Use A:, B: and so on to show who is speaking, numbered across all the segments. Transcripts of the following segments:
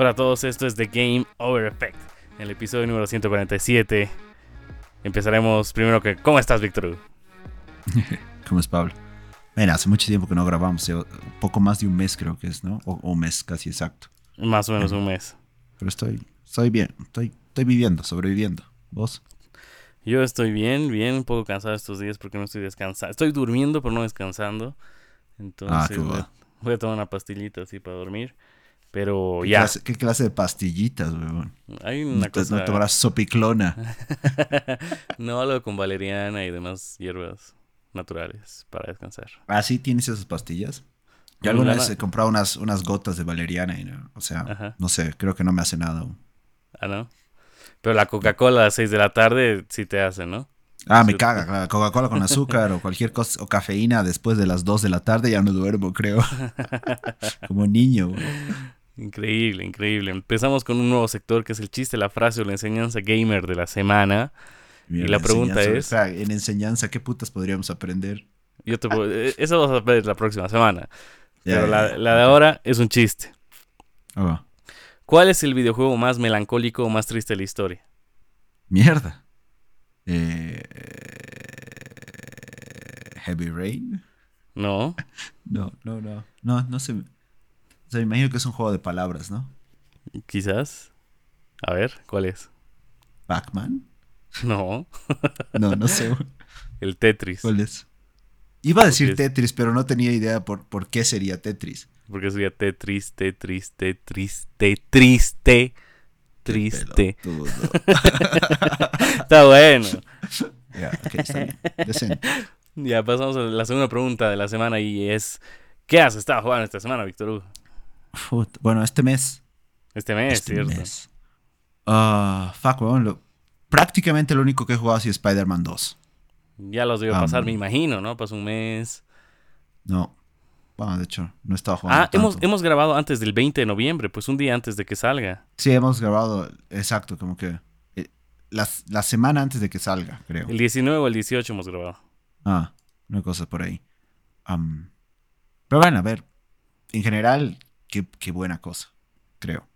A: Hola a todos, esto es The Game Over Effect. El episodio número 147 empezaremos primero que... ¿Cómo estás, Víctor?
B: ¿Cómo es Pablo? Bueno, hace mucho tiempo que no grabamos, un poco más de un mes creo que es, ¿no? O un mes casi exacto.
A: Más o menos un mes.
B: Pero estoy, estoy bien, estoy, estoy viviendo, sobreviviendo. ¿Vos?
A: Yo estoy bien, bien, un poco cansado estos días porque no estoy descansando. Estoy durmiendo, pero no descansando. Entonces
B: ah,
A: voy, a, tomar una pastillita así para dormir. Pero ya.
B: ¿Qué clase de pastillitas, weón?
A: Hay una cosa.
B: No tomarás sopiclona.
A: no, algo con valeriana y demás hierbas naturales para descansar.
B: ¿Ah, sí tienes esas pastillas? Yo alguna vez he comprado unas, unas gotas de valeriana y no, o sea, no sé, creo que no me hace nada aún.
A: Ah, ¿no? Pero la Coca-Cola a las 6 de la tarde sí te hace, ¿no?
B: Ah, me caga, la Coca-Cola con azúcar o cualquier cosa, o cafeína después de las 2 de la tarde ya no duermo, creo. Como niño.
A: Increíble, increíble. Empezamos con un nuevo sector que es el chiste, la frase o la enseñanza gamer de la semana. y la pregunta es...
B: en enseñanza, ¿qué putas podríamos aprender?
A: Yo te eh, eso vas a ver la próxima semana. Pero la, de ahora es un chiste.
B: Oh.
A: ¿Cuál es el videojuego más melancólico o más triste de la historia?
B: Mierda. Eh, Heavy Rain.
A: No.
B: No, no, no. No, no sé. O sea, me imagino que es un juego de palabras, ¿no?
A: Quizás. A ver, ¿cuál es?
B: ¿Pac-Man?
A: No.
B: no, no sé.
A: El Tetris.
B: ¿Cuál es? Iba a decir Tetris, pero no tenía idea por, por qué sería Tetris.
A: Porque sería Tetris, Tetris, Tetris, Tetris, Tetris, triste. está bueno.
B: Ya, ok, está bien.
A: Ya pasamos a la segunda pregunta de la semana y es ¿qué has estado jugando esta semana, Víctor Hugo?
B: Bueno, este mes.
A: Este mes,
B: este
A: ¿cierto?
B: Mes. Uh, fuck, bueno, prácticamente lo único que he jugado ha sido Spider-Man 2.
A: Ya los debo pasar, me imagino, ¿no? Pasó un mes.
B: No. Bueno, de hecho, no estaba jugando.
A: Ah, hemos, hemos grabado antes del 20 de noviembre, pues un día antes de que salga.
B: Sí, hemos grabado, exacto, como que eh, la, la, semana antes de que salga, creo.
A: El 19 o el 18 hemos grabado.
B: Ah, una cosa por ahí. pero bueno, a ver, en general, qué, qué buena cosa, creo.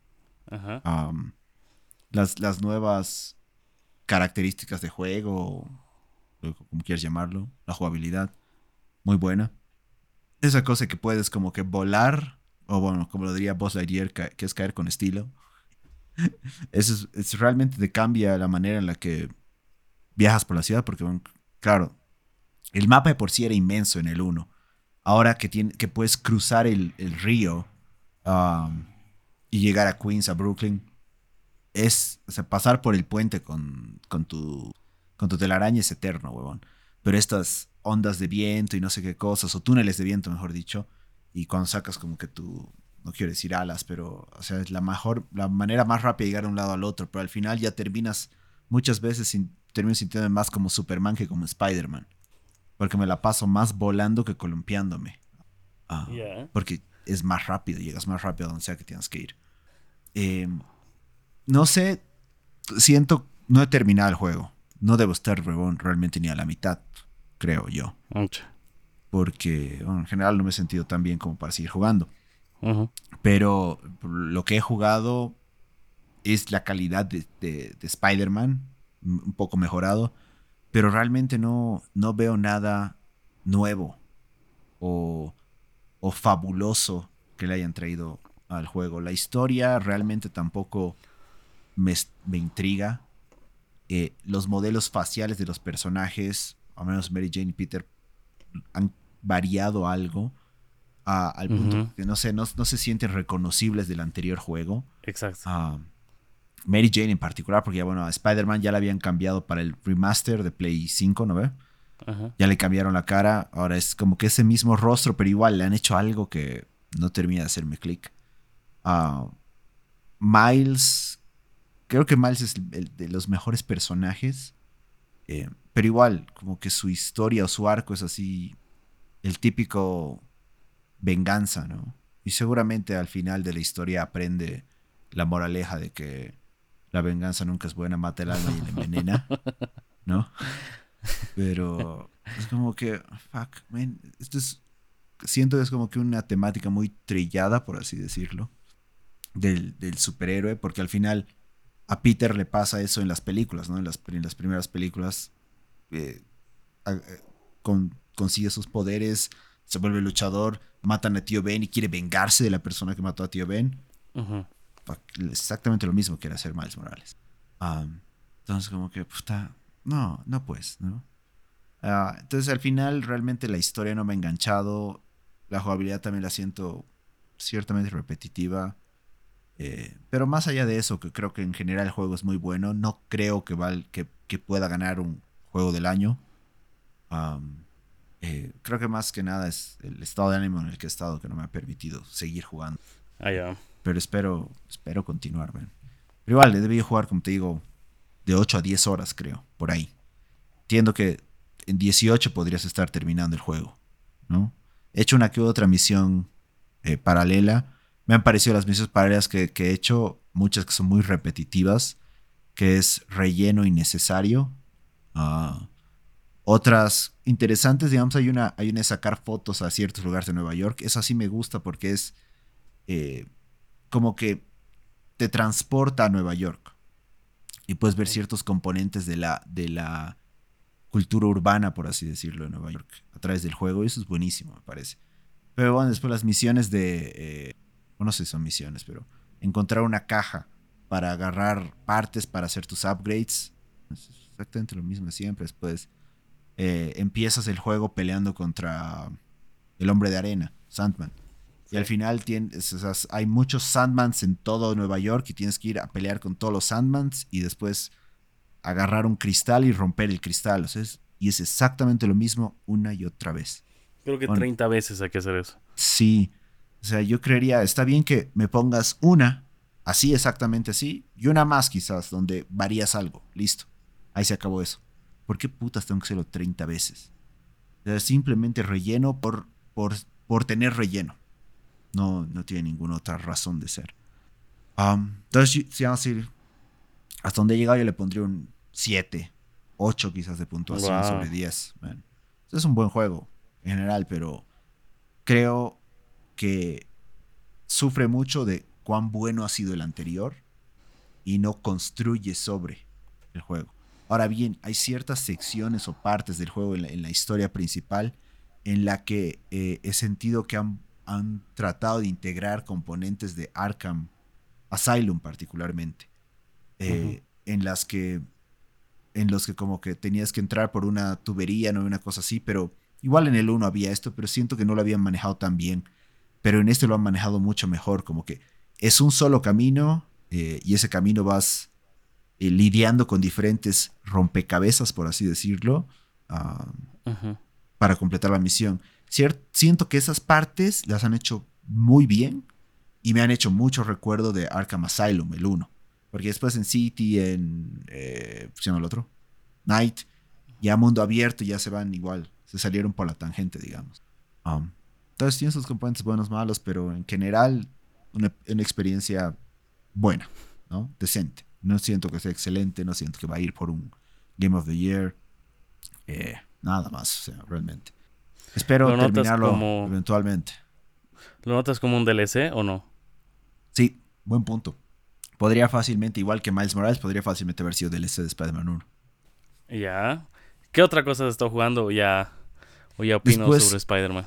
A: Ajá.
B: las, las nuevas características de juego, como quieras llamarlo, la jugabilidad, muy buena. Esa cosa que puedes como que volar, o bueno, como lo diría Buzz Lightyear, que es caer con estilo. Eso es, realmente te cambia la manera en la que viajas por la ciudad, porque claro, el mapa de por sí era inmenso en el 1. Ahora que, tiene, que puedes cruzar el, río um, y llegar a Queens, a Brooklyn, es pasar por el puente con, con tu con tu telaraña es eterno, huevón. Pero estas ondas de viento y no sé qué cosas, o túneles de viento, mejor dicho, y cuando sacas como que tú, no quiero decir alas, pero, o sea, es la mejor, la manera más rápida de llegar de un lado al otro, pero al final ya terminas, muchas veces sin, termino sintiéndome más como Superman que como Spider-Man. Porque me la paso más volando que columpiándome. Ah, porque es más rápido, llegas más rápido a donde sea que tienes que ir. Eh, no sé, siento, no he terminado el juego no debo estar realmente ni a la mitad, creo yo. Porque en general no me he sentido tan bien como para seguir jugando. Pero lo que he jugado es la calidad de, Spider-Man, un poco mejorado, pero realmente no, no veo nada nuevo o, o fabuloso que le hayan traído al juego. La historia realmente tampoco me, me intriga los modelos faciales de los personajes, al menos Mary Jane y Peter, han variado algo al punto que no, sé, no, se sienten reconocibles del anterior juego.
A: Exacto.
B: Ah, Mary Jane en particular, porque ya bueno, a Spider-Man ya la habían cambiado para el remaster de Play 5, ¿no ve? Ya le cambiaron la cara, ahora es como que ese mismo rostro, pero igual le han hecho algo que no termina de hacerme clic. Ah, Miles, creo que Miles es el de los mejores personajes. Eh, pero igual, como que su historia o su arco es así, el típico venganza, ¿no? Y seguramente al final de la historia aprende la moraleja de que la venganza nunca es buena, mata el alma y la envenena, ¿no? Pero es como que, fuck, man, esto es, siento que es como que una temática muy trillada, por así decirlo. del, superhéroe, porque al final a Peter le pasa eso en las películas, ¿no? En las, las primeras películas eh, eh, consigue sus poderes, se vuelve luchador, matan a tío Ben y quiere vengarse de la persona que mató a tío Ben. Exactamente lo mismo quiere hacer Miles Morales. entonces, como que, puta, no, no pues, ¿no? Ah, entonces, al final, realmente la historia no me ha enganchado. La jugabilidad también la siento ciertamente repetitiva. Eh, pero más allá de eso, que creo que en general el juego es muy bueno, no creo que, val, que, pueda ganar un juego del año. Eh, creo que más que nada es el estado de ánimo en el que he estado que no me ha permitido seguir jugando.
A: Ah,
B: pero espero, espero continuar, Pero igual, jugar, como te digo, de 8 a 10 horas, creo, por ahí. Entiendo que en 18 podrías estar terminando el juego, ¿no? He hecho una que otra misión eh, paralela. Me han parecido las misiones paralelas que, he hecho, muchas que son muy repetitivas, que es relleno innecesario. Uh, otras interesantes, digamos, hay una, hay una de sacar fotos a ciertos lugares de Nueva York. Eso sí me gusta porque es eh, como que te transporta a Nueva York y puedes ver ciertos componentes de la, de la cultura urbana, por así decirlo, de Nueva York a través del juego. Y eso es buenísimo, me parece. Pero bueno, después las misiones de... Eh, no sé si son misiones, pero encontrar una caja para agarrar partes para hacer tus upgrades. Es exactamente lo mismo siempre. Después eh, empiezas el juego peleando contra el hombre de arena, Sandman. Y al final tienes, hay muchos Sandmans en todo Nueva York y tienes que ir a pelear con todos los Sandmans y después agarrar un cristal y romper el cristal. y es exactamente lo mismo una y otra vez.
A: Creo que 30 veces hay que hacer eso.
B: Sí. O sea, yo creería, está bien que me pongas una, así exactamente así, y una más quizás, donde varías algo. Listo. Ahí se acabó eso. ¿Por qué putas tengo que hacerlo 30 veces? O sea, simplemente relleno por, por, por tener relleno. No, no tiene ninguna otra razón de ser. Um, entonces, si vamos a ir hasta donde he llegado, yo le pondría un 7, 8 quizás de puntuación sobre 10. Es un buen juego en general, pero creo que sufre mucho de cuán bueno ha sido el anterior y no construye sobre el juego. Ahora bien, hay ciertas secciones o partes del juego en la, historia principal en la que eh, he sentido que han, tratado de integrar componentes de Arkham Asylum particularmente, eh, en las que en los que como que tenías que entrar por una tubería, no una cosa así, pero igual en el 1 había esto, pero siento que no lo habían manejado tan bien. Pero en este lo han manejado mucho mejor, como que es un solo camino eh, y ese camino vas eh, lidiando con diferentes rompecabezas, por así decirlo, para completar la misión. Siento que esas partes las han hecho muy bien y me han hecho mucho recuerdo de Arkham Asylum, el 1. Porque después en City, en. Eh, ¿Cómo se llama el otro? Night, ya mundo abierto, ya se van igual. Se salieron por la tangente, digamos. Um, entonces tiene sus componentes buenos, malos, pero en general, una, experiencia buena, ¿no? Decente. No siento que sea excelente, no siento que va a ir por un Game of the Year. Eh, nada más, o sea, realmente. Espero terminarlo eventualmente.
A: ¿Lo notas como un DLC o no?
B: Sí, buen punto podría fácilmente, igual que Miles Morales, podría fácilmente haber sido DLC de Spider-Man 1.
A: Ya. ¿Qué otra cosa has estado jugando o ya, o ya opino sobre Spider-Man?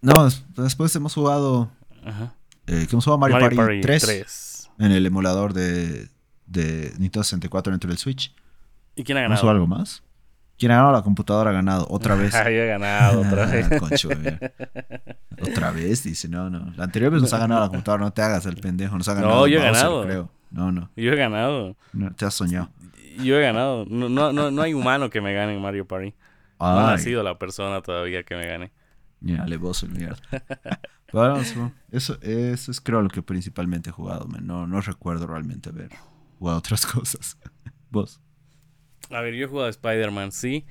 B: No, después hemos jugado. Ajá. Eh, hemos jugado Mario, Party, 3, en el emulador de, de Nintendo 64 dentro del Switch.
A: ¿Y quién ha ganado?
B: ¿Hemos algo más? ¿Quién ha ganado? La computadora ha ganado otra vez.
A: Yo he ganado otra vez.
B: otra vez, dice, no, no. La anterior vez nos ha ganado la computadora, no te hagas el pendejo. Nos ha ganado
A: no, yo he ganado. Creo.
B: No, no.
A: Yo he ganado.
B: No, te has soñado.
A: Yo he ganado. No, no, no, hay humano que me gane en Mario Party. No ha sido la persona todavía que me gane.
B: Ya, alevoso el mierda. Pero, eso, eso es creo lo que principalmente he jugado. No, no recuerdo realmente haber jugado otras cosas. ¿Vos?
A: A ver, yo he jugado Spider-Man, sí.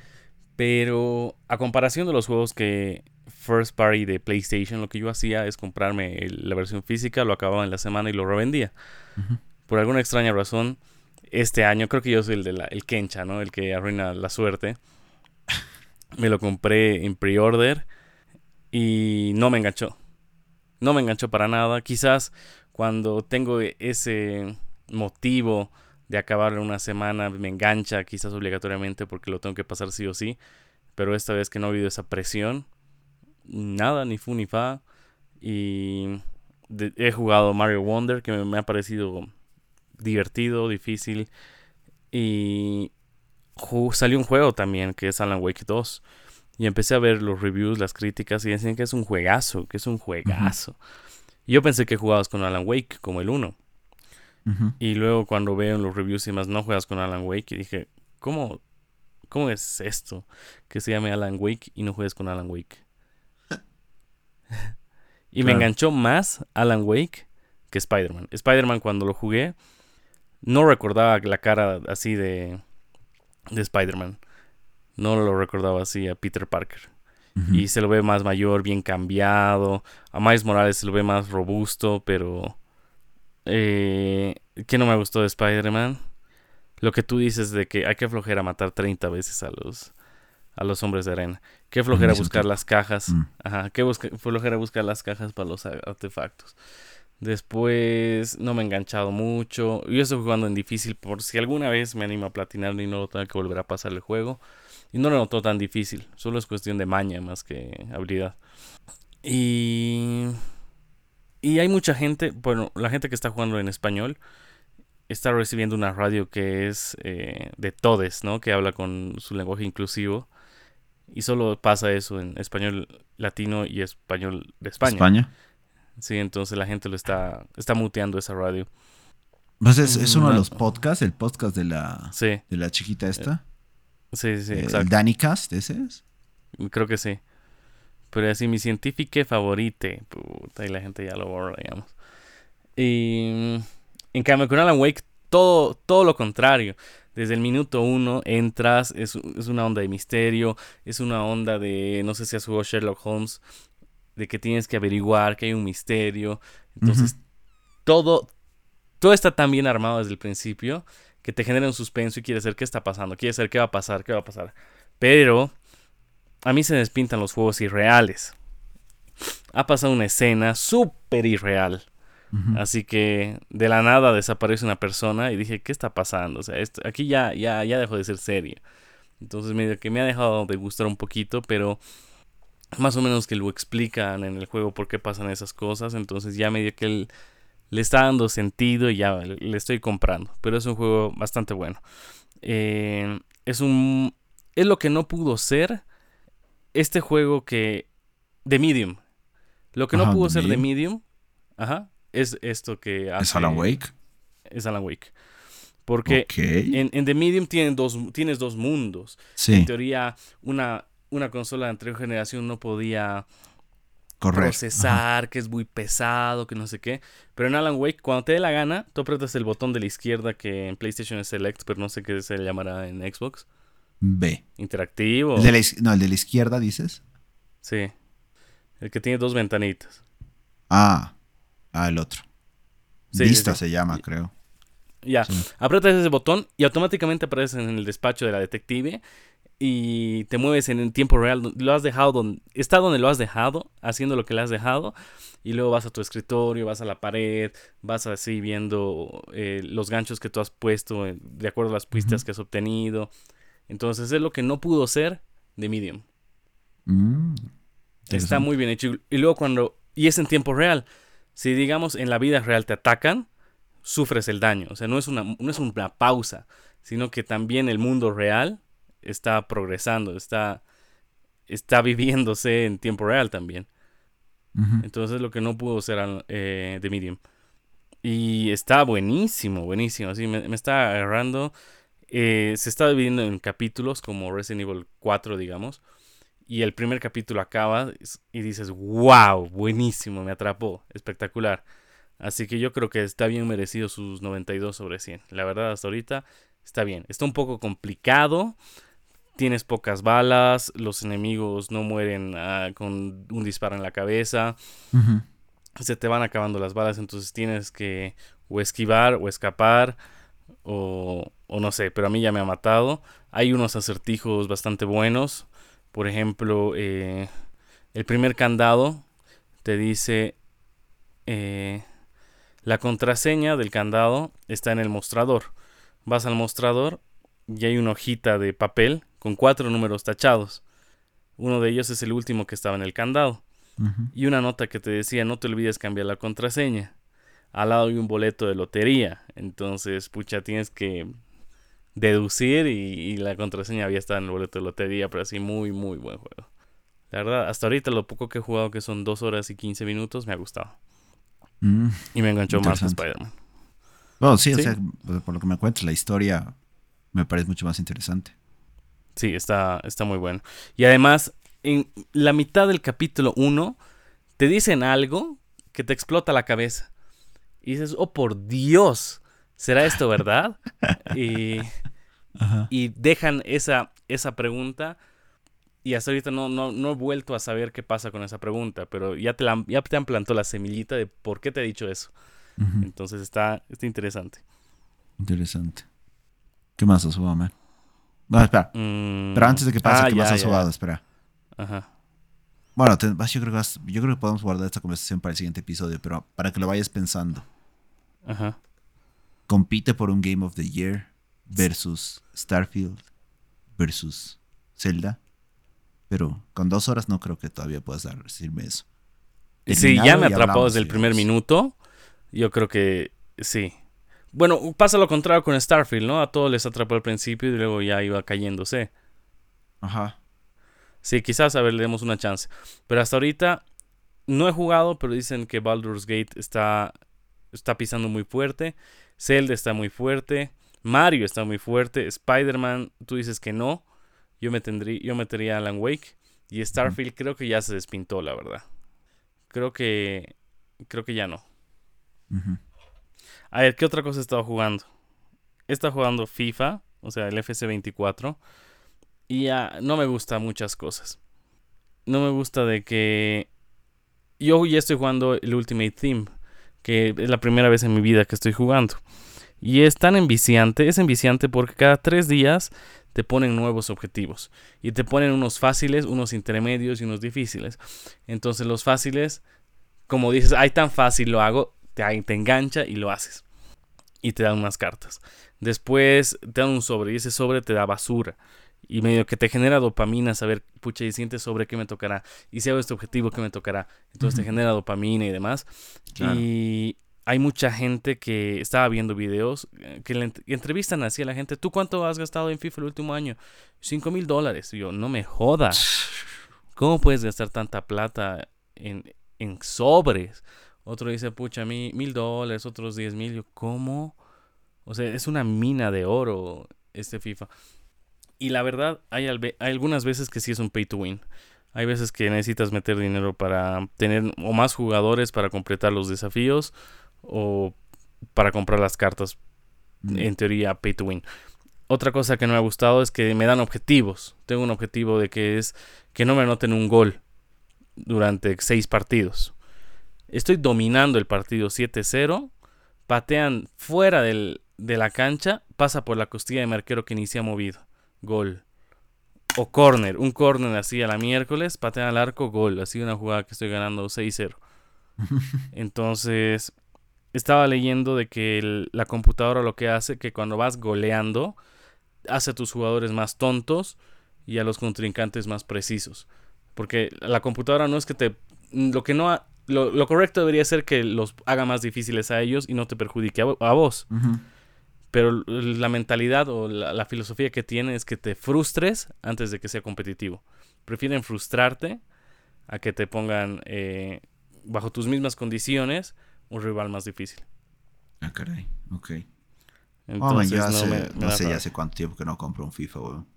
A: Pero a comparación de los juegos que first party de PlayStation, lo que yo hacía es comprarme la versión física, lo acababa en la semana y lo revendía. Por alguna extraña razón, este año, creo que yo soy el de la, el Kencha, ¿no? El que arruina la suerte. Me lo compré en pre-order y no me enganchó. No me enganchó para nada. Quizás cuando tengo ese motivo de acabarlo en una semana, me engancha quizás obligatoriamente porque lo tengo que pasar sí o sí. Pero esta vez que no ha habido esa presión, nada, ni fu ni fa. Y he jugado Mario Wonder, que me, ha parecido divertido, difícil. Y salió un juego también, que es Alan Wake 2. Y empecé a ver los reviews, las críticas, y decían que es un juegazo, que es un juegazo. Y yo pensé que jugabas con Alan Wake, como el 1. Y luego cuando veo en los reviews y más, no juegas con Alan Wake, y dije, ¿cómo, ¿cómo es esto? Que se llame Alan Wake y no juegues con Alan Wake. y me enganchó más Alan Wake que Spider-Man. Spider-Man cuando lo jugué, no recordaba la cara así de, de Spider-Man. No lo recordaba así a Peter Parker. Y se lo ve más mayor, bien cambiado. A Miles Morales se lo ve más robusto, pero... Eh, ¿Qué no me gustó de Spider-Man? Lo que tú dices de que hay que flojera matar 30 veces a los, a los hombres de arena. Qué flojera buscar las cajas. Mm. Ajá, qué flojera buscar las cajas para los artefactos. Después no me he enganchado mucho. Yo estoy jugando en difícil por si alguna vez me animo a platinar y no lo tengo que volver a pasar el juego. Y no lo noto tan difícil. Solo es cuestión de maña más que habilidad. Y. Y hay mucha gente. Bueno, la gente que está jugando en español está recibiendo una radio que es eh, de todes, ¿no? Que habla con su lenguaje inclusivo. Y solo pasa eso en español latino y español de España. España. Sí, entonces la gente lo está, está muteando esa radio.
B: Pues es, uno de los podcasts, el podcast de la, de la chiquita esta.
A: Sí, sí,
B: exacto. ¿El Danicast ese es?
A: Creo que sí. Pero así mi científico favorito. Puta, y la gente ya lo borra, digamos. Y en cambio con Alan Wake, todo, todo lo contrario. Desde el minuto uno entras, es, es, una onda de misterio, es una onda de, no sé si has jugado Sherlock Holmes, de que tienes que averiguar que hay un misterio. Entonces, todo, todo está tan bien armado desde el principio que te genera un suspenso y quieres saber qué está pasando, quieres saber qué va a pasar, qué va a pasar. Pero a mí se despintan los juegos irreales. Ha pasado una escena súper irreal. Así que de la nada desaparece una persona y dije, ¿qué está pasando? O sea, esto, aquí ya, ya, ya dejó de ser serio. Entonces medio que me ha dejado de gustar un poquito, pero más o menos que lo explican en el juego por qué pasan esas cosas. Entonces ya medio que él le está dando sentido y ya le estoy comprando. Pero es un juego bastante bueno. Eh, es un. Es lo que no pudo ser. Este juego que. De Medium. Lo que no pudo ser de Medium. Ajá. Es esto que
B: hace. ¿Es Alan Wake?
A: Es Alan Wake. Porque en, en, The Medium tienen dos, tienes dos mundos. En teoría, una una consola de anterior generación no podía procesar, que es muy pesado, que no sé qué. Pero en Alan Wake, cuando te dé la gana, tú apretas el botón de la izquierda que en PlayStation es Select, pero no sé qué se llamará en Xbox.
B: B.
A: Interactivo.
B: no, el de la izquierda dices.
A: Sí. El que tiene dos ventanitas.
B: Ah, ah, el otro. Vista se llama, creo.
A: Ya, apretas ese botón y automáticamente apareces en el despacho de la detective y te mueves en el tiempo real, lo has dejado donde, está donde lo has dejado, haciendo lo que le has dejado, y luego vas a tu escritorio, vas a la pared, vas así viendo eh, los ganchos que tú has puesto eh, de acuerdo a las pistas que has obtenido. Entonces es lo que no pudo ser de Medium. Mm, está muy bien hecho. Y luego cuando, y es en tiempo real, si digamos en la vida real te atacan, sufres el daño. O sea, no es una, no es una pausa, sino que también el mundo real está progresando, está, está viviéndose en tiempo real también. Entonces lo que no pudo ser eh, de Medium. Y está buenísimo, buenísimo. Así me, está agarrando. Eh, se está dividiendo en capítulos como Resident Evil 4, digamos. Y el primer capítulo acaba y dices, wow, buenísimo, me atrapó, espectacular. Así que yo creo que está bien merecido sus 92 sobre 100. La verdad, hasta ahorita está bien. Está un poco complicado tienes pocas balas, los enemigos no mueren ah, con un disparo en la cabeza, se te van acabando las balas, entonces tienes que o esquivar o escapar o, o, no sé, pero a mí ya me ha matado. Hay unos acertijos bastante buenos, por ejemplo, eh, el primer candado te dice... Eh, La contraseña del candado está en el mostrador. Vas al mostrador y hay una hojita de papel con cuatro números tachados. Uno de ellos es el último que estaba en el candado. Y una nota que te decía, no te olvides cambiar la contraseña. Al lado hay un boleto de lotería. Entonces, pucha, tienes que deducir y, la contraseña había estado en el boleto de lotería, pero así muy, muy buen juego. La verdad, hasta ahorita lo poco que he jugado, que son 2 horas y 15 minutos, me ha gustado. Mm, y me enganchó más Spider-Man.
B: Bueno, sí, o sea, por lo que me cuentas, la historia me parece mucho más interesante.
A: Sí, está, está muy bueno. Y además, en la mitad del capítulo 1, te dicen algo que te explota la cabeza. Y dices, oh por Dios, ¿será esto verdad? y, y dejan esa, esa pregunta. Y hasta ahorita no, no, no, he vuelto a saber qué pasa con esa pregunta, pero ya te, ya te han plantado la semillita de por qué te he dicho eso. Entonces está, está interesante.
B: Interesante. ¿Qué más has jugado, man? No, espera. Mm, pero antes de que pase, ah, ¿qué más has jugado? Espera. Ajá. Bueno, yo, creo que yo creo que podemos guardar esta conversación para el siguiente episodio, pero para que lo vayas pensando. Ajá. Compite por un Game of the Year versus Starfield versus Zelda. Pero con dos horas no creo que todavía puedas decirme eso.
A: Si ya me atrapó desde el primer minuto, yo creo que sí. Bueno, pasa lo contrario con Starfield, ¿no? A todos les atrapó al principio y luego ya iba cayéndose. Ajá. Sí, quizás a ver, le demos una chance. Pero hasta ahorita no he jugado, pero dicen que Baldur's Gate está, está pisando muy fuerte. Zelda está muy fuerte. Mario está muy fuerte. Spider-Man, tú dices que no. Yo, me tendría, yo metería Alan Wake. Y Starfield creo que ya se despintó, la verdad. Creo que. Creo que ya no. A ver, ¿qué otra cosa he estado jugando? He estado jugando FIFA, o sea, el FC24. Y ya no me gusta muchas cosas. No me gusta de que. Yo ya estoy jugando el Ultimate Team, que es la primera vez en mi vida que estoy jugando. Y es tan enviciante, es enviciante porque cada tres días te ponen nuevos objetivos. Y te ponen unos fáciles, unos intermedios y unos difíciles. Entonces los fáciles, como dices, ay tan fácil lo hago, te, te engancha y lo haces. Y te dan unas cartas. Después te dan un sobre y ese sobre te da basura. Y medio que te genera dopamina saber, pucha, y sientes sobre qué me tocará. Y si hago este objetivo, qué me tocará. Entonces te genera dopamina y demás. Y hay mucha gente que estaba viendo videos eh, que le entrevistan así a la gente. ¿Tú cuánto has gastado en FIFA el último año? 5 mil dólares. Y yo, no me jodas. ¿Cómo puedes gastar tanta plata en, en sobres? Otro dice, pucha, a mí mil dólares, otros diez mil. Yo, ¿cómo? O sea, es una mina de oro este FIFA. Y la verdad, hay, hay algunas veces que sí es un pay to win. Hay veces que necesitas meter dinero para tener o más jugadores para completar los desafíos o para comprar las cartas. Mm. En teoría, pay to win. Otra cosa que no me ha gustado es que me dan objetivos. Tengo un objetivo de que es que no me anoten un gol durante seis partidos. Estoy dominando el partido 7-0. Patean fuera de la cancha. Pasa por la costilla de marquero que inicia movido. Gol. O corner. Un corner así a la miércoles. Patean al arco. Gol. Así una jugada que estoy ganando 6-0. Entonces, estaba leyendo de que la computadora lo que hace que cuando vas goleando, hace a tus jugadores más tontos y a los contrincantes más precisos. Porque la computadora no es que te... Lo que no... lo, correcto debería ser que los haga más difíciles a ellos y no te perjudique a, vos. Pero la mentalidad o la, filosofía que tiene es que te frustres antes de que sea competitivo. Prefieren frustrarte a que te pongan eh, bajo tus mismas condiciones un rival más difícil.
B: Ah, caray, ok. Entonces, no, sé ya hace cuánto tiempo que no compro un FIFA, weón.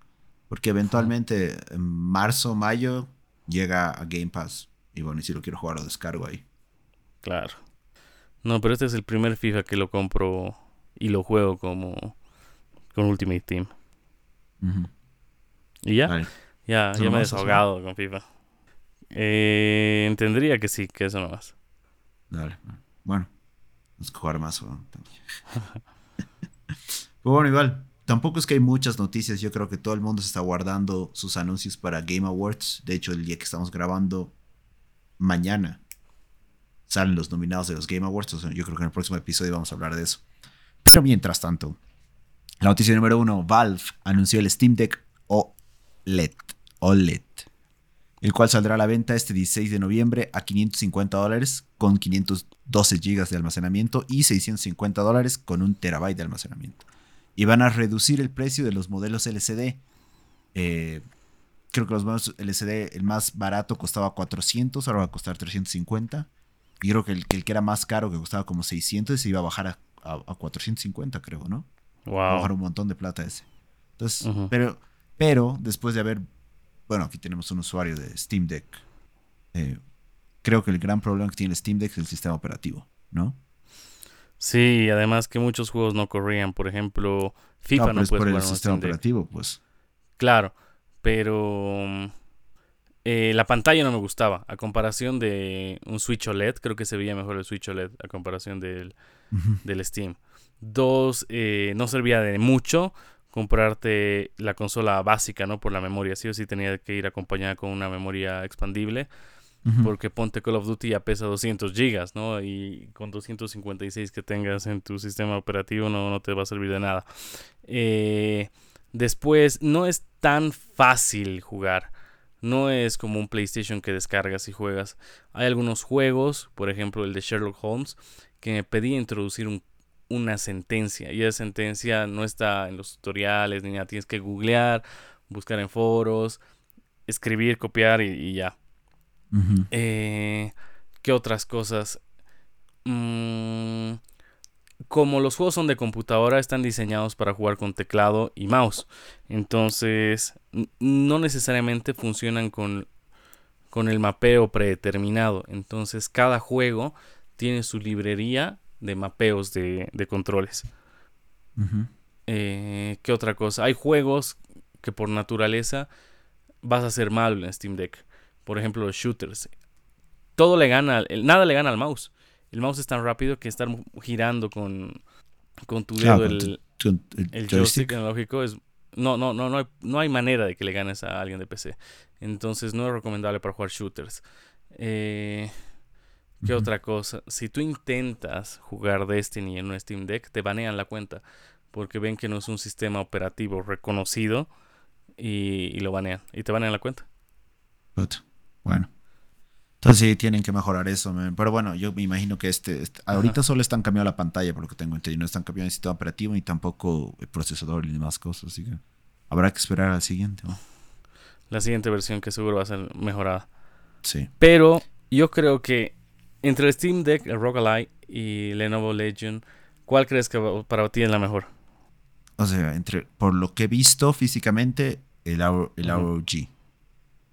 B: Porque eventualmente en marzo, mayo llega a Game Pass. Y bueno, y si lo quiero jugar lo descargo ahí.
A: Claro. No, pero este es el primer FIFA que lo compro y lo juego como con Ultimate Team. Y ya, ya, ya me he desahogado con FIFA. Eh, entendería que sí, que eso no más.
B: Dale. Bueno, vamos a jugar más. Pues bueno, igual, tampoco es que hay muchas noticias. Yo creo que todo el mundo se está guardando sus anuncios para Game Awards. De hecho, el día que estamos grabando, mañana salen los nominados de los Game Awards. yo creo que en el próximo episodio vamos a hablar de eso. Pero mientras tanto, la noticia número uno, Valve anunció el Steam Deck OLED, OLED, el cual saldrá a la venta este 16 de noviembre a 550 dólares con 512 gigas de almacenamiento y 650 dólares con un terabyte de almacenamiento. Y van a reducir el precio de los modelos LCD. Eh, creo que los modelos LCD, el más barato costaba 400, ahora va a costar 350. Y creo que el, que era más caro, que costaba como 600, se iba a bajar a, a 450, creo, ¿no?
A: Wow.
B: un montón de plata ese. Entonces, pero, pero después de haber, bueno, aquí tenemos un usuario de Steam Deck. Eh, creo que el gran problema que tiene Steam Deck es el sistema operativo, ¿no?
A: Sí, además que muchos juegos no corrían, por ejemplo, FIFA no,
B: no por el sistema operativo, pues.
A: Claro, pero eh, la pantalla no me gustaba. A comparación de un Switch OLED, creo que se veía mejor el Switch OLED a comparación del, del Steam. Dos, eh, no servía de mucho comprarte la consola básica, ¿no? Por la memoria. Sí o sí tenía que ir acompañada con una memoria expandible. Porque ponte Call of Duty ya pesa 200 gigas, ¿no? Y con 256 que tengas en tu sistema operativo no, no te va a servir de nada. Eh, después, no es tan fácil jugar. No es como un PlayStation que descargas y juegas. Hay algunos juegos, por ejemplo el de Sherlock Holmes, que me pedía introducir un una sentencia y esa sentencia no está en los tutoriales ni nada, tienes que googlear, buscar en foros, escribir, copiar y, ya. Eh, ¿Qué otras cosas? Mm, como los juegos son de computadora, están diseñados para jugar con teclado y mouse. Entonces, no necesariamente funcionan con, con el mapeo predeterminado. Entonces, cada juego tiene su librería de mapeos de, controles. Eh, ¿Qué otra cosa? Hay juegos que por naturaleza vas a hacer mal en Steam Deck. Por ejemplo, los shooters. Todo le gana, nada le gana al mouse. El mouse es tan rápido que estar girando con, con tu dedo el, el, joystick analógico es no, no, no, no hay, no hay manera de que le ganes a alguien de PC. Entonces no es recomendable para jugar shooters. Eh, ¿Qué otra cosa? Si tú intentas jugar Destiny en un Steam Deck, te banean la cuenta. Porque ven que no es un sistema operativo reconocido y, lo banean. Y te banean la cuenta.
B: Bueno. Entonces sí, tienen que mejorar eso. Pero bueno, yo me imagino que este, este ahorita solo están cambiando la pantalla, por lo que tengo entendido. No están cambiando el sistema operativo ni tampoco el procesador ni demás cosas. Así que habrá que esperar al siguiente.
A: La siguiente versión que seguro va a ser mejorada.
B: Sí.
A: Pero yo creo que entre el Steam Deck, el Rogue Ally y Lenovo Legion, ¿cuál crees que para ti es la mejor?
B: O sea, entre por lo que he visto físicamente, el, el ROG.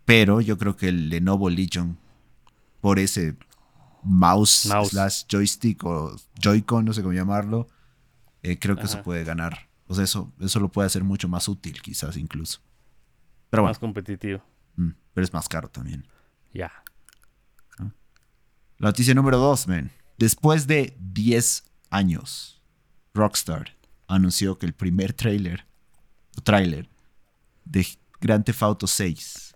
B: Pero yo creo que el Lenovo Legion, por ese mouse, slash joystick o Joy-Con, no sé cómo llamarlo, eh, creo que eso puede ganar. O sea, eso, eso lo puede hacer mucho más útil, quizás incluso.
A: Pero más competitivo.
B: Mm, pero es más caro también.
A: Ya.
B: La noticia número 2, men. Después de 10 años, Rockstar anunció que el primer trailer, trailer de Grand Theft Auto 6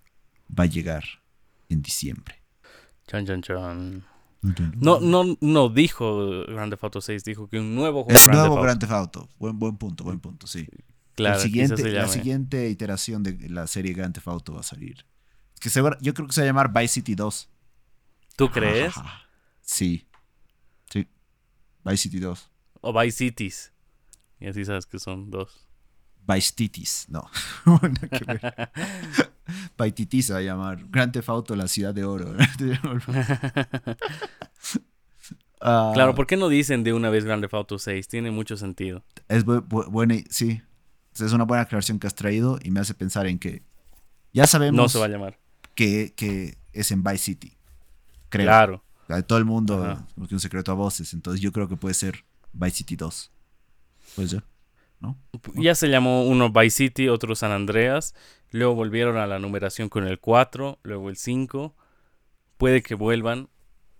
B: va a llegar en diciembre.
A: Chan, chan, chan. No, no, no dijo Grand Theft Auto 6, dijo que un nuevo
B: juego. El nuevo Grand Theft Auto. Buen, buen punto, buen punto, sí. Claro, siguiente, la siguiente iteración de la serie Grand Theft Auto va a salir. Que yo creo que se va a llamar Vice City 2.
A: ¿Tú crees?
B: Sí. Sí. Vice City 2.
A: O Vice Cities. Y así sabes que son dos.
B: Vice Cities, no. Va a llamar. Grand Theft Auto, la ciudad de oro.
A: Ah. claro, ¿por qué no dicen de una vez Grand Theft Auto 6? Tiene mucho sentido.
B: Es buena, sí. Es una buena aclaración que has traído y me hace pensar en que ya sabemos.
A: No se va a llamar.
B: Que, que es en Vice City.
A: Claro.
B: De todo el mundo, porque un secreto a voces. Entonces yo creo que puede ser Vice City 2. Puede ser, ¿no?
A: Ya se llamó uno Vice City, otro San Andreas. Luego volvieron a la numeración con el 4, luego el 5. Puede que vuelvan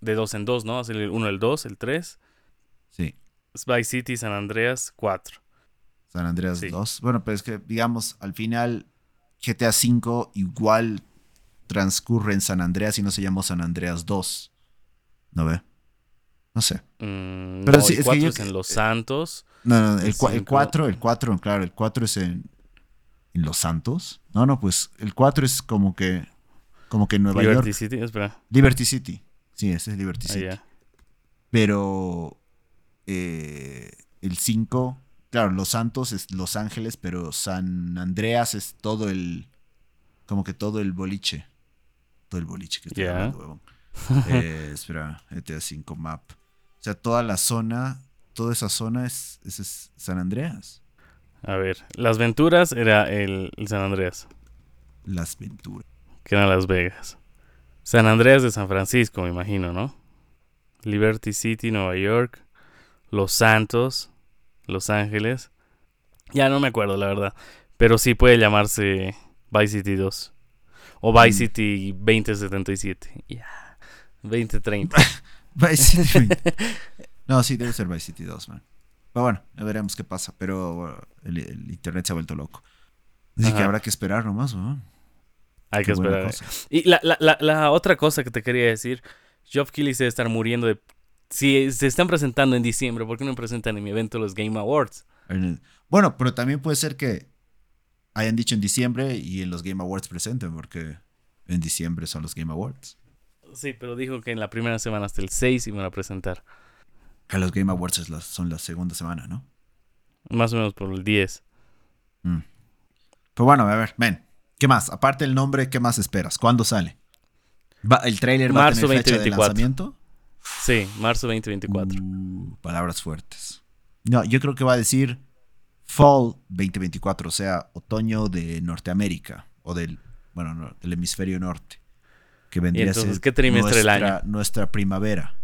A: de dos en dos, ¿no? Hacer el 1, el 2, el 3.
B: Sí.
A: Vice City, San Andreas, 4.
B: San Andreas 2. Bueno, pero es que, digamos, al final GTA 5 igual transcurre en San Andreas y no se llamó San Andreas 2. ¿No ve? No sé.
A: Mm,
B: Pero
A: no,
B: sí,
A: el
B: es que
A: 4
B: yo-
A: es en Los Santos.
B: No, no, el,
A: El
B: cua- el
A: cinco.
B: 4, el 4, claro, el 4 es en, en Los Santos. No, no, pues el 4 es como que como que en Nueva
A: Liberty
B: York.
A: City, espera.
B: Liberty City. Sí, ese es Liberty City.
A: Allá.
B: Pero eh, el 5, claro, Los Santos es Los Ángeles, pero San Andreas es todo el, como que todo el boliche. Todo el boliche que estoy
A: Ya.
B: hablando, huevón. Eh, espera, GTA 5 map. O sea, toda la zona, toda esa zona es, es- es San Andreas.
A: A ver, Las Venturas era el, el San Andreas,
B: Las Venturas.
A: que era Las Vegas. San Andreas de San Francisco, me imagino, ¿no? Liberty City, Nueva York. Los Santos, Los Ángeles. Ya no me acuerdo, la verdad. Pero sí puede llamarse Vice City 2. O Vice
B: Mm.
A: City 2077. Ya. 2030.
B: Vice City. no, sí, debe ser Vice City 2, man. Pero bueno, ya veremos qué pasa. Pero el, el internet se ha vuelto loco. Así que habrá que esperar nomás, weón.
A: Hay
B: Qué
A: que esperar. Y la, la, la, la otra cosa que te quería decir, Keighley se debe estar muriendo de... Si se están presentando en diciembre, ¿por qué no presentan en mi evento los Game Awards?
B: En- Bueno, pero también puede ser que hayan dicho en diciembre y en los Game Awards presenten, porque en diciembre son los Game Awards.
A: Sí, pero dijo que en la primera semana hasta el 6 iban a presentar.
B: Que los Game Awards es la- son la segunda semana, ¿no?
A: Más o menos por el 10.
B: Mm. Pero bueno, a ver, ven. ¿Qué más? Aparte del nombre, ¿qué más esperas? ¿Cuándo sale? Va- ¿El trailer va a
A: Marzo
B: tener fecha de
A: 2024.
B: lanzamiento?
A: Sí, marzo 2024.
B: Uh, palabras fuertes. No, yo creo que va a decir Fall 2024, o sea, otoño de Norteamérica o del, bueno, no, del hemisferio norte. Que vendría
A: entonces,
B: a ser
A: qué trimestre del
B: nuestra,
A: año?
B: nuestra primavera.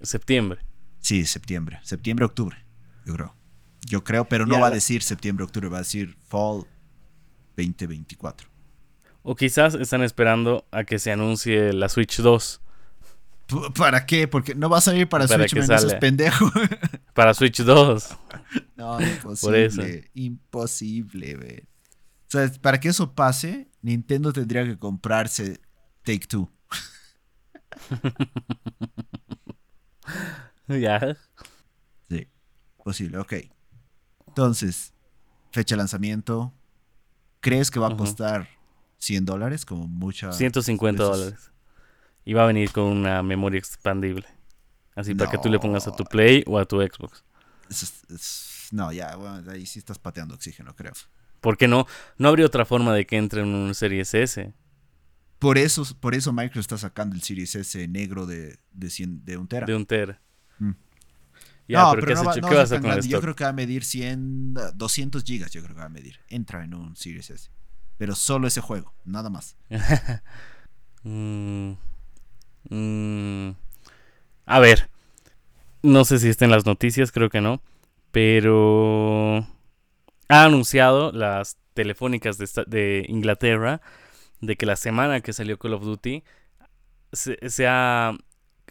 A: Septiembre.
B: Sí, septiembre. Septiembre, octubre, yo creo. Yo creo, pero no va a decir septiembre, octubre, va a decir Fall 2024.
A: O quizás están esperando a que se anuncie la Switch 2.
B: P- ¿Para qué? Porque no va a salir para,
A: Para
B: Switch, seas
A: salga.
B: pendejo.
A: Para Switch 2.
B: No,
A: Por eso.
B: imposible. Imposible, ve. O sea, para que eso pase, Nintendo tendría que comprarse Take Two.
A: ya.
B: Sí. Posible, ok. Entonces, fecha de lanzamiento. ¿Crees que va a costar 100 dólares? Como mucha.
A: 150
B: veces.
A: dólares. Y va a venir con una memoria expandible. Así para que tú le pongas a tu. Play o a tu Xbox.
B: Es- es- es- no, ya, bueno, ahí sí estás pateando oxígeno, creo.
A: ¿Por qué no? No habría otra forma de que entre en un Series S.
B: Por eso, por eso Microsoft está sacando el Series S negro de, de, 100 de un tera.
A: De un tera.
B: Mm.
A: Ya,
B: no,
A: pero,
B: pero
A: ¿qué
B: no va, a
A: hacer con
B: grande. Yo creo que va a medir 100, 200 gigas. Yo creo que va a medir. Entra en un Series S. Pero solo ese juego, nada más.
A: Mm, mm, a ver. No sé si está en las noticias, creo que no. Pero ha anunciado las telefónicas de Inglaterra de que la semana que salió Call of Duty se, se ha,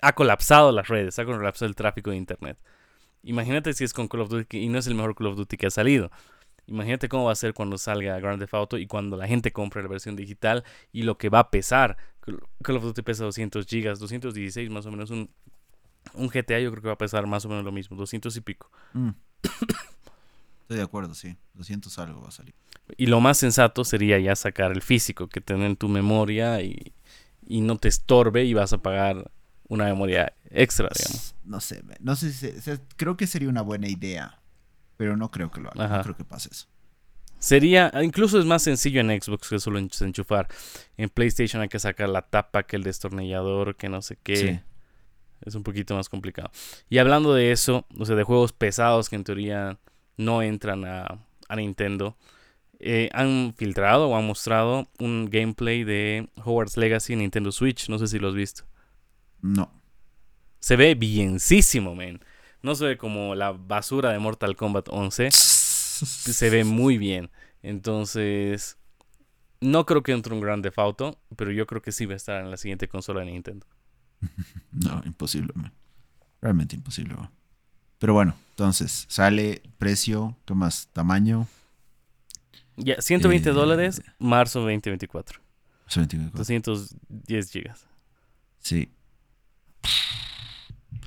A: ha colapsado las redes, ha colapsado el tráfico de internet. Imagínate si es con Call of Duty y no es el mejor Call of Duty que ha salido. Imagínate cómo va a ser cuando salga Grand Theft Auto y cuando la gente compre la versión digital y lo que va a pesar. Call of Duty pesa 200 gigas, 216 más o menos. Un, un GTA yo creo que va a pesar más o menos lo mismo, 200 y pico.
B: Mm. Estoy de acuerdo, sí. 200 algo va a salir.
A: Y lo más sensato sería ya sacar el físico, que tener en tu memoria y, y no te estorbe y vas a pagar una memoria extra, digamos.
B: No sé, no sé si creo que sería una buena idea, pero no creo que lo haga.
A: Ajá.
B: No creo que pase eso.
A: Sería, incluso es más sencillo en Xbox que solo ench- enchufar. En PlayStation hay que sacar la tapa, que el destornillador, que no sé qué.
B: Sí.
A: Es un poquito más complicado. Y hablando de eso, o sea, de juegos pesados que en teoría no entran a, a Nintendo, eh, han filtrado o han mostrado un gameplay de Hogwarts Legacy en Nintendo Switch. No sé si lo has visto.
B: No.
A: Se ve bienísimo, man. No se ve como la basura de Mortal Kombat 11. Se ve muy bien. Entonces, no creo que entre un Grand Theft Auto, pero yo creo que sí va a estar en la siguiente consola de Nintendo.
B: No, imposible, man. Realmente imposible, man. Pero bueno, entonces, sale precio, ¿qué más? Tamaño.
A: Ya, 120
B: Eh,
A: dólares, marzo 2024.
B: 24.
A: 210 gigas.
B: Sí.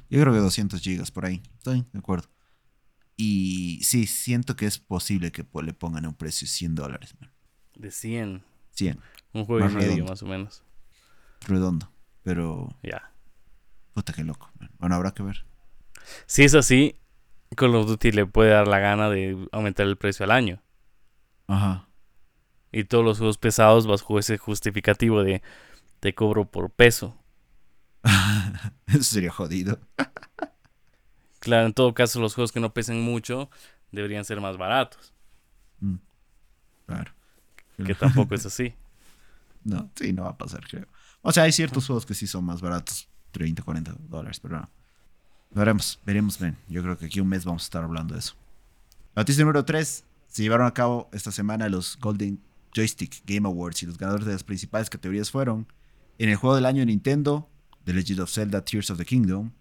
B: Yo creo que 200 gigas por ahí. Estoy de acuerdo. Y sí, siento que es posible que le pongan un precio de 100 dólares.
A: De 100.
B: 100.
A: Un juego y medio, más o menos.
B: Redondo. Pero.
A: Ya.
B: Puta, qué loco. Bueno, habrá que ver.
A: Si es así, Call of Duty le puede dar la gana de aumentar el precio al año.
B: Ajá.
A: Y todos los juegos pesados bajo ese justificativo de te cobro por peso.
B: Eso sería jodido.
A: claro, en todo caso, los juegos que no pesen mucho deberían ser más baratos.
B: Mm. Claro.
A: Que tampoco es así.
B: No, sí, no va a pasar, creo. O sea, hay ciertos juegos que sí son más baratos, 30, 40 dólares, pero no. Veremos, veremos, ven. Yo creo que aquí un mes vamos a estar hablando de eso. Noticia número 3. Se llevaron a cabo esta semana los Golden Joystick Game Awards y los ganadores de las principales categorías fueron en el juego del año Nintendo, The Legend of Zelda Tears of the Kingdom,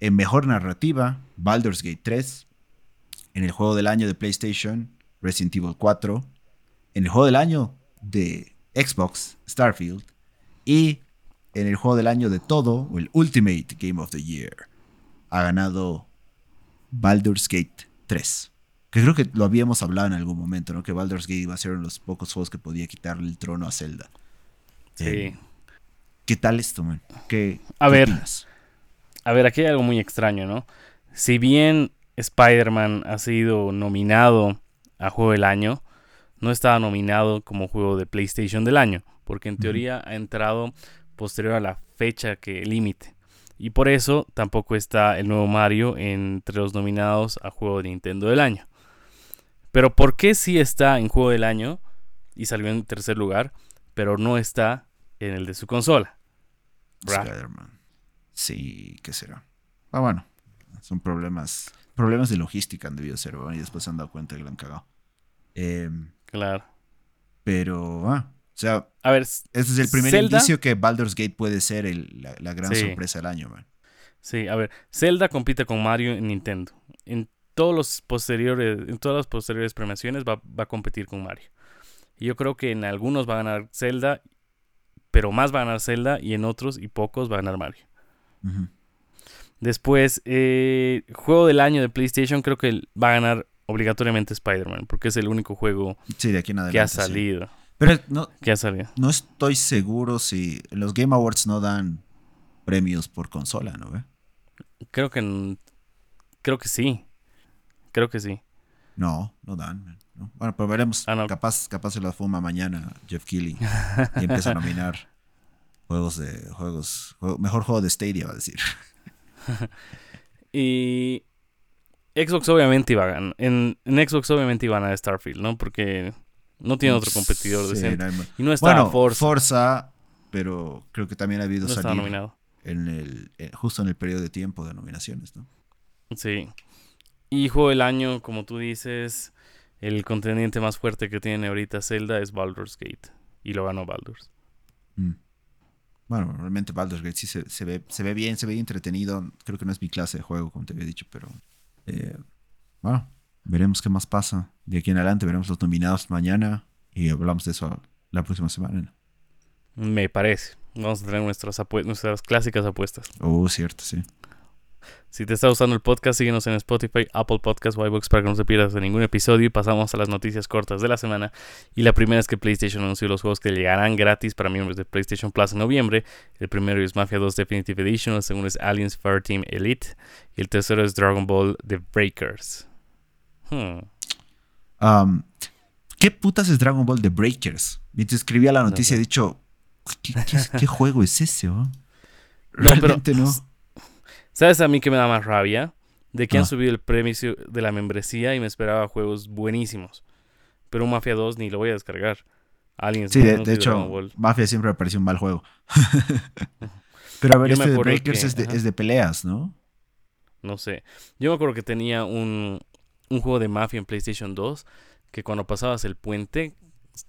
B: en mejor narrativa, Baldur's Gate 3, en el juego del año de PlayStation, Resident Evil 4, en el juego del año de Xbox, Starfield, y en el juego del año de todo, el Ultimate Game of the Year, ha ganado Baldur's Gate 3. Que creo que lo habíamos hablado en algún momento, ¿no? Que Baldur's Gate iba a ser uno de los pocos juegos que podía quitarle el trono a Zelda.
A: Sí.
B: Eh, ¿Qué tal esto, man? ¿Qué,
A: a ver, A ver, aquí hay algo muy extraño, ¿no? Si bien Spider-Man ha sido nominado a Juego del Año, no estaba nominado como Juego de PlayStation del Año, porque en teoría ha entrado posterior a la fecha que límite. Y por eso tampoco está el nuevo Mario entre los nominados a Juego de Nintendo del Año. Pero ¿por qué sí está en Juego del Año y salió en tercer lugar, pero no está en el de su consola?
B: Spider-Man. Sí, ¿qué será? Ah, bueno, son problemas problemas de logística han debido ser, y después se han dado cuenta que lo han cagado. Em,
A: claro.
B: Pero, ah, o sea,
A: a ver,
B: este es el primer indicio que Baldur's Gate puede ser la, gran sorpresa del año, man.
A: Sí, a ver, Zelda compite con Mario en Nintendo. En todos los posteriores, en todas las posteriores premiaciones va, a competir con Mario. Y yo creo que en algunos va a ganar Zelda, pero más va a ganar Zelda y en otros y pocos va a ganar Mario. Después, eh, juego del año de PlayStation, creo que va a ganar obligatoriamente Spider-Man, porque es el único juego que ha salido.
B: Pero no,
A: ¿Qué ha salido?
B: No estoy seguro si los Game Awards no dan premios por consola, ¿no?
A: Creo que creo que sí. Creo que sí.
B: No, no dan. Bueno, pero veremos. Ah, capaz, capaz se la fuma mañana Jeff Keighley y empieza a nominar juegos de juegos, mejor juego de Stadia va a decir.
A: y Xbox obviamente iba a ganar. En, en Xbox obviamente iban a Starfield, ¿no? Porque no tiene otro competidor decente. y no está
B: bueno, Forza. pero creo que también ha habido no nominado. En el, eh, justo en el periodo de tiempo de nominaciones, ¿no?
A: Sí. Y juego del año, como tú dices, el contendiente más fuerte que tiene ahorita Zelda es Baldur's Gate. Y lo ganó Baldur's.
B: Mm. Bueno, realmente Baldur's Gate sí se, ve, se ve bien, se ve entretenido. Creo que no es mi clase de juego, como te había dicho, pero... Eh, bueno, veremos qué más pasa. De aquí en adelante veremos los nominados mañana y hablamos de eso la próxima semana.
A: Me parece. Vamos a tener nuestras, nuestras clásicas apuestas.
B: Oh, cierto, sí.
A: Si te está gustando el podcast, síguenos en Spotify, Apple Podcasts o iVoox para que no te pierdas de ningún episodio. Y pasamos a las noticias cortas de la semana. Y la primera es que PlayStation anunció los juegos que llegarán gratis para miembros de PlayStation Plus en noviembre. El primero es Mafia 2 Definitive Edition, el segundo es Aliens Team Elite y el tercero es Dragon Ball The Breakers.
B: Hmm. Um, ¿Qué putas es Dragon Ball The Breakers? Mientras escribía la noticia he dicho, ¿qué, juego es ese? Realmente no,
A: ¿Sabes a mí que me da más rabia? De que han ah. subido el premio de la membresía y me esperaba juegos buenísimos. Pero un Mafia 2 ni lo voy a descargar. Alguien
B: sí, de, hecho, Mafia siempre me pareció un mal juego. Pero a ver, este The Breakers es, de, es de peleas, ¿no?
A: No sé. Yo me acuerdo que tenía un, un juego de mafia en PlayStation 2 que cuando pasabas el puente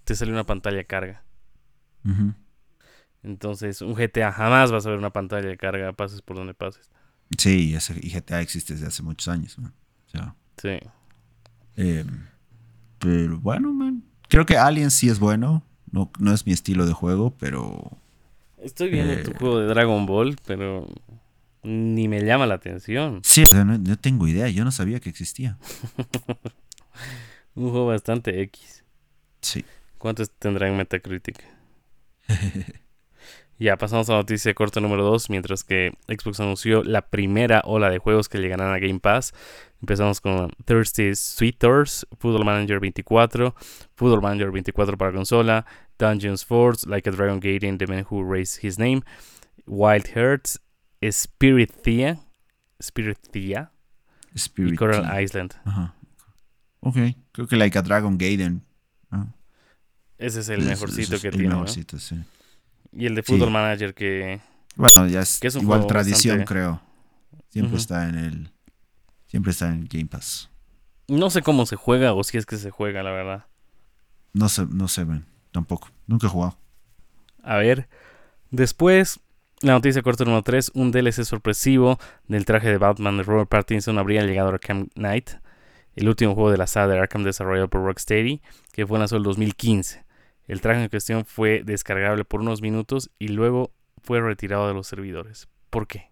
A: te salió una pantalla de carga. Entonces, un GTA jamás vas a ver una pantalla de carga, pases por donde pases.
B: Sí, ese, y GTA existe desde hace muchos años.
A: sí.
B: Em, pero bueno, man. Creo que Alien sí es bueno. No, no es mi estilo de juego, pero.
A: Estoy viendo tu eh, juego de Dragon Ball, pero Ni me llama la atención.
B: Sí, o sea, no, no tengo idea, yo no sabía que existía.
A: Un juego bastante X.
B: Sí.
A: ¿Cuántos tendrá en Metacritic? ya pasamos a la noticia corta número 2, mientras que Xbox anunció la primera ola de juegos que llegarán a Game Pass. Empezamos con Thirsty Sweeters, Football Manager 24, Football Manager 24 para consola, Dungeons Force, Like a Dragon Gaiden, The Man Who Raised His Name, Wild Hearts, Spirit Thea, Spirit Thea
B: Spirit
A: y Coral. Island.
B: Ajá. Ok, creo que Like a Dragon Gaiden. ah,
A: Ese es el
B: es-
A: mejorcito
B: es
A: que
B: el
A: tiene. ¿no?
B: mejorcito, sí.
A: Y el de
B: Sí.
A: Football Manager que
B: Bueno, ya es,
A: Que es un
B: igual tradición,
A: bastante-
B: creo. Siempre está en el. Siempre está en Game Pass.
A: no sé cómo se juega o si es que se juega, la verdad.
B: No sé, no sé, man, tampoco. Nunca he jugado.
A: A ver. Después, la noticia corta número 3. Un DLC sorpresivo del traje de Batman de Robert Pattinson habría llegado a Arkham Knight. El último juego de la saga de Arkham desarrollado por Rocksteady, que fue lanzado en el 2015. El traje en cuestión fue descargable por unos minutos y luego fue retirado de los servidores. ¿Por qué?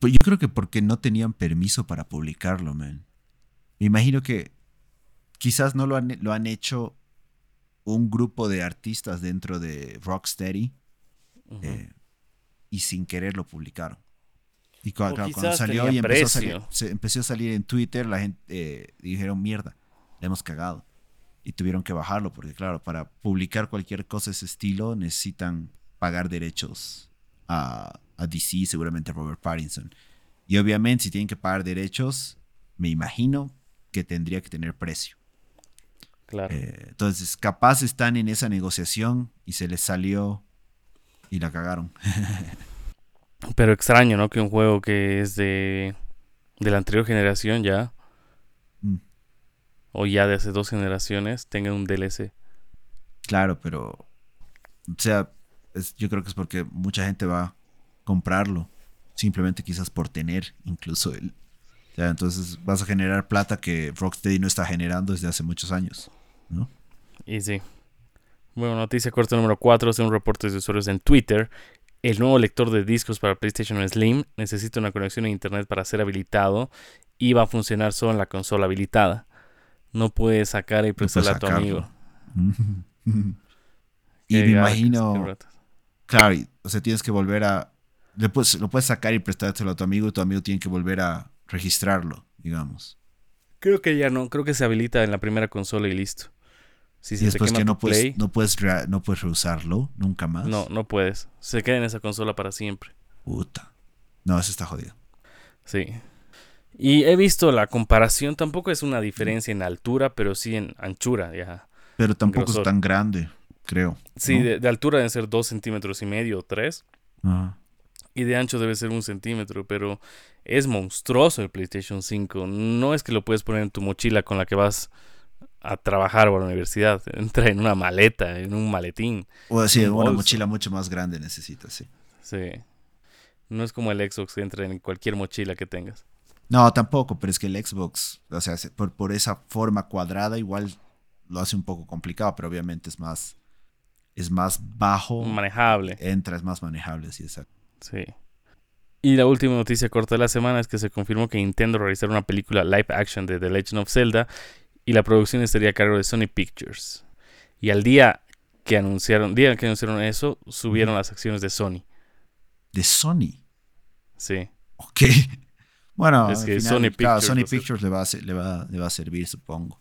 B: Pues yo creo que porque no tenían permiso para publicarlo, man. Me imagino que quizás no lo han, lo han hecho un grupo de artistas dentro de Rocksteady eh, y sin querer lo publicaron. Y cua-
A: O
B: claro, cuando salió y empezó a, salir, se empezó a salir en Twitter, la gente eh, dijeron, mierda, le hemos cagado. Y tuvieron que bajarlo, porque claro, para publicar cualquier cosa de ese estilo necesitan pagar derechos a, a DC, seguramente a Robert Pattinson. Y obviamente si tienen que pagar derechos, me imagino que tendría que tener precio.
A: Claro.
B: Eh, entonces, capaz están en esa negociación y se les salió y la cagaron.
A: Pero extraño, ¿no? Que un juego que es de, de la anterior generación ya,
B: Mm.
A: o ya de hace dos generaciones, tenga un DLC.
B: Claro, pero. O sea, es- yo creo que es porque mucha gente va a comprarlo. Simplemente quizás por tener incluso el. O sea, entonces vas a generar plata que Rocksteady no está generando desde hace muchos años. ¿No?
A: Y sí. Bueno, noticia corta número 4, según reportes de usuarios en Twitter. El nuevo lector de discos para PlayStation Slim necesita una conexión a internet para ser habilitado y va a funcionar solo en la consola habilitada. No puedes sacar y prestarle a tu amigo.
B: y me imagino. Claro, o sea, tienes que volver a. puedes- lo puedes sacar y prestárselo a tu amigo y tu amigo tiene que volver a registrarlo, digamos.
A: Creo que ya no, creo que se habilita en la primera consola y listo. Si
B: Y
A: se
B: después que no puedes,
A: Play,
B: no, puedes rea- no puedes reusarlo nunca más.
A: no, no puedes. Se queda en esa consola para siempre.
B: Puta. No, eso está jodido.
A: Sí. Y he visto la comparación, tampoco es una diferencia en altura, pero sí en anchura, ya.
B: Pero tampoco
A: Grosor.
B: es tan grande, creo.
A: Sí,
B: ¿no?
A: de, de altura deben ser dos centímetros y medio o tres.
B: Ajá.
A: Y de ancho debe ser un centímetro, pero es monstruoso el PlayStation 5. No es que lo puedes poner en tu mochila con la que vas a trabajar o a la universidad. Entra en una maleta, en un maletín.
B: O decir,
A: Un
B: una mochila mucho más grande necesitas, sí.
A: Sí. No es como el Xbox que entra en cualquier mochila que tengas.
B: No, tampoco, pero es que el Xbox, o sea, se- por, por esa forma cuadrada, igual lo hace un poco complicado, pero obviamente es más, es más bajo.
A: Manejable.
B: Entra, es más manejable, sí, exacto.
A: Sí. Y la última noticia corta de la semana es que se confirmó que Nintendo realizará una película live action de The Legend of Zelda y la producción estaría a cargo de Sony Pictures. Y al día que anunciaron, día que anunciaron eso, subieron las acciones de Sony.
B: De Sony.
A: Sí.
B: Ok. Bueno,
A: Es que
B: final,
A: Sony
B: claro,
A: Pictures
B: Sony Pictures le va a, le, va, le va a servir, supongo.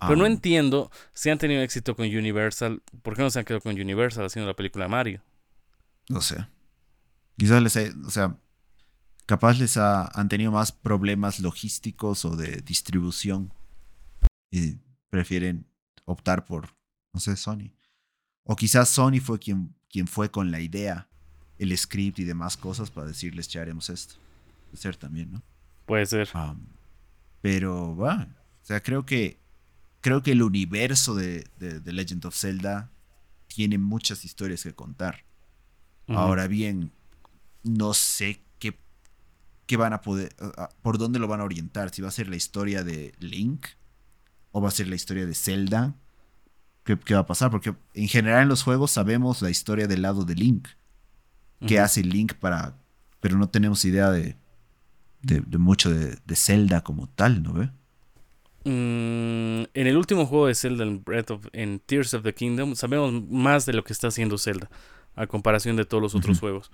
A: Pero no
B: Ah,
A: entiendo si han tenido éxito con Universal, ¿por qué no se han quedado con Universal haciendo la película de Mario?
B: No sé. Quizás les, he- o sea, capaz les ha- han tenido más problemas logísticos o de distribución y prefieren optar por, no sé, Sony. O quizás Sony fue quien, quien fue con la idea, el script y demás cosas para decirles, ya haremos esto. Puede ser también, ¿no?
A: Puede ser.
B: Um, pero, bueno, o sea, creo que, creo que el universo de, de, de Legend of Zelda tiene muchas historias que contar. Ahora bien, no sé qué, qué van a poder, por dónde lo van a orientar. Si va a ser la historia de Link o va a ser la historia de Zelda. ¿Qué, qué va a pasar? Porque en general en los juegos sabemos la historia del lado de Link. ¿Qué hace Link para pero no tenemos idea de, de, de mucho de, de Zelda como tal, ¿no ve?
A: Mm, en el último juego de Zelda, en, Breath of, en Tears of the Kingdom, sabemos más de lo que está haciendo Zelda a comparación de todos los otros juegos.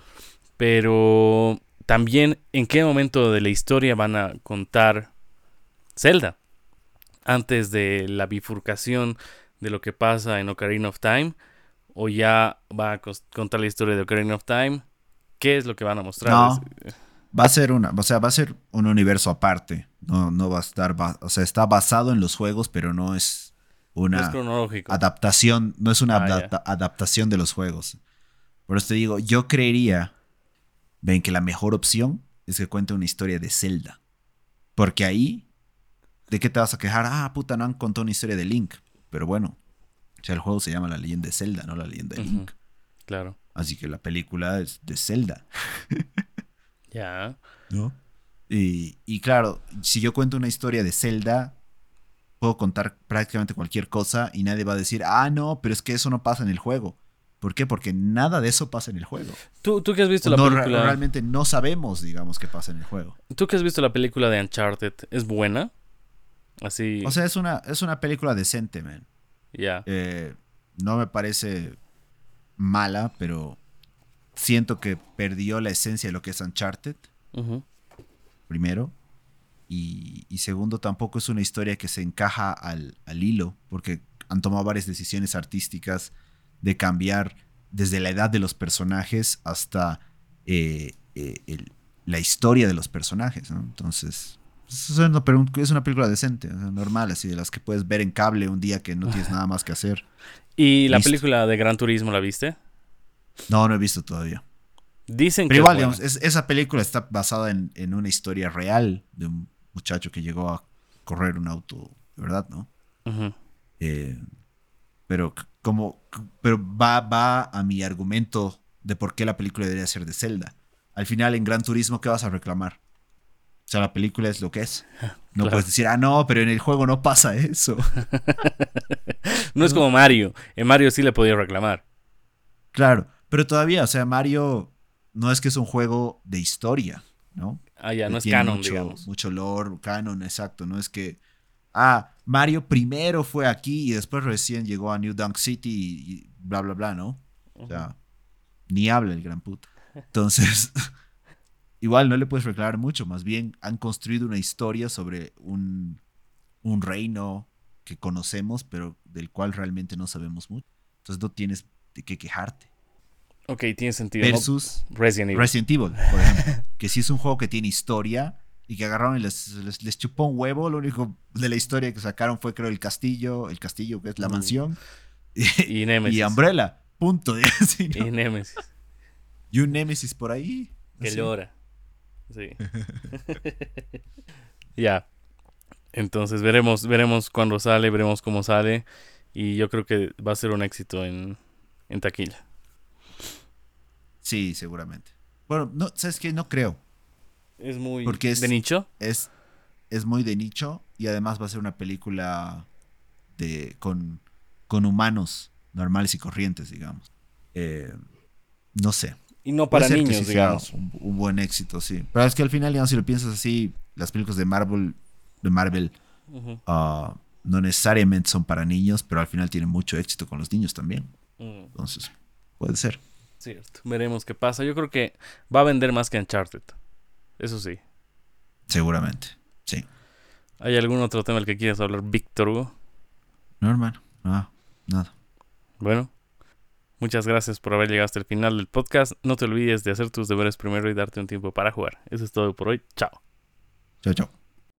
A: Pero también, ¿en qué momento de la historia van a contar Zelda? Antes de la bifurcación de lo que pasa en Ocarina of Time, o ya va a contar la historia de Ocarina of Time. ¿Qué es lo que van a mostrar?
B: No.
A: Es-
B: Va a ser una, o sea, va a ser un universo aparte. No, no va a estar, o sea, está basado en los juegos, pero no es
A: no
B: una
A: es cronológico.
B: adaptación, no es una
A: Ah,
B: adaptación de los juegos. Por eso te digo, yo creería, ven que la mejor opción es que cuente una historia de Zelda. Porque ahí, ¿de qué te vas a quejar? Ah, puta, no han contado una historia de Link. Pero bueno, o sea, el juego se llama La leyenda de Zelda, no La leyenda de. Link.
A: Claro.
B: Así que la película es de Zelda.
A: Ya.
B: ¿no? Y, y claro, si yo cuento una historia de Zelda, puedo contar prácticamente cualquier cosa y nadie va a decir, ah, no, pero es que eso no pasa en el juego. ¿Por qué? Porque nada de eso pasa en el juego.
A: ¿Tú, tú que has visto
B: O
A: la
B: no,
A: película?
B: realmente no sabemos, digamos, qué pasa en el juego.
A: ¿Tú que has visto la película de Uncharted? ¿Es buena? Así.
B: O sea, es una, es una película decente, man.
A: ya.
B: Eh, no me parece mala, pero siento que perdió la esencia de lo que es Uncharted. Primero. Y, y segundo, tampoco es una historia que se encaja al, al hilo, porque han tomado varias decisiones artísticas de cambiar desde la edad de los personajes hasta eh, eh, el- la historia de los personajes. ¿no? Entonces, es una, es una película decente, normal, así de las que puedes ver en cable un día que no tienes nada más que hacer.
A: ¿Y la
B: Listo.
A: película de Gran Turismo la viste?
B: No, no he visto todavía.
A: Dicen
B: Pero
A: que
B: igual,
A: es
B: digamos, es- esa película está basada en, en una historia real de un muchacho que llegó a correr un auto, de verdad, ¿no? Eh, pero como, pero va, va a mi argumento de por qué la película debería ser de Zelda. Al final, en Gran Turismo, ¿qué vas a reclamar? O sea, la película es lo que es. No
A: Claro.
B: puedes decir, ah, no, pero en el juego no pasa eso.
A: No es como Mario. En Mario sí le podía reclamar.
B: claro, pero todavía, o sea, Mario no es que es un juego de historia, ¿no?
A: Ah, ya, no es canon,
B: mucho,
A: digamos.
B: Mucho lore, canon, exacto. No es que, ah, Mario primero fue aquí y después recién llegó a New Dunk City y, y bla, bla, bla, ¿no? O sea, ni habla el gran puta. Entonces, igual no le puedes reclamar mucho. Más bien han construido una historia sobre un, un reino que conocemos, pero del cual realmente no sabemos mucho. Entonces no tienes de qué quejarte.
A: Ok, tiene sentido. ¿no?
B: Versus
A: Resident Evil.
B: Resident Evil, por ejemplo. que sí es un juego que tiene historia y que agarraron y les, les, les chupó un huevo. Lo único de la historia que sacaron fue, creo, el castillo, el castillo que es la
A: Mm.
B: mansión,
A: y Nemesis.
B: y Umbrella. Punto. Sí, ¿no?
A: Y Nemesis.
B: Y un Nemesis por ahí.
A: Que llora. Sí. ya. Entonces veremos, veremos cuándo sale, veremos cómo sale. Y yo creo que va a ser un éxito en, en taquilla.
B: Sí, seguramente. Bueno, no, ¿sabes qué? No creo.
A: Es muy
B: Porque es-
A: de nicho.
B: Es, es muy de nicho y además va a ser una película de, con, con humanos normales y corrientes, digamos. Eh, no sé.
A: Y no
B: Puede
A: para
B: ser que
A: niños,
B: sí sea
A: digamos.
B: Un, un buen éxito, sí. Pero es que al final, digamos, si lo piensas así, las películas de Marvel, de Marvel ah, no necesariamente son para niños, pero al final tienen mucho éxito con los niños también.
A: Mm,
B: Entonces, puede ser.
A: cierto. Veremos qué pasa. Yo creo que va a vender más que Uncharted. Eso sí.
B: Seguramente. Sí.
A: ¿Hay algún otro tema del que quieras hablar, Víctor Hugo?
B: No, hermano. No, nada.
A: Bueno, muchas gracias por haber llegado hasta el final del podcast. No te olvides de hacer tus deberes primero y darte un tiempo para jugar. Eso es todo por hoy. Chao.
B: Chao, chao.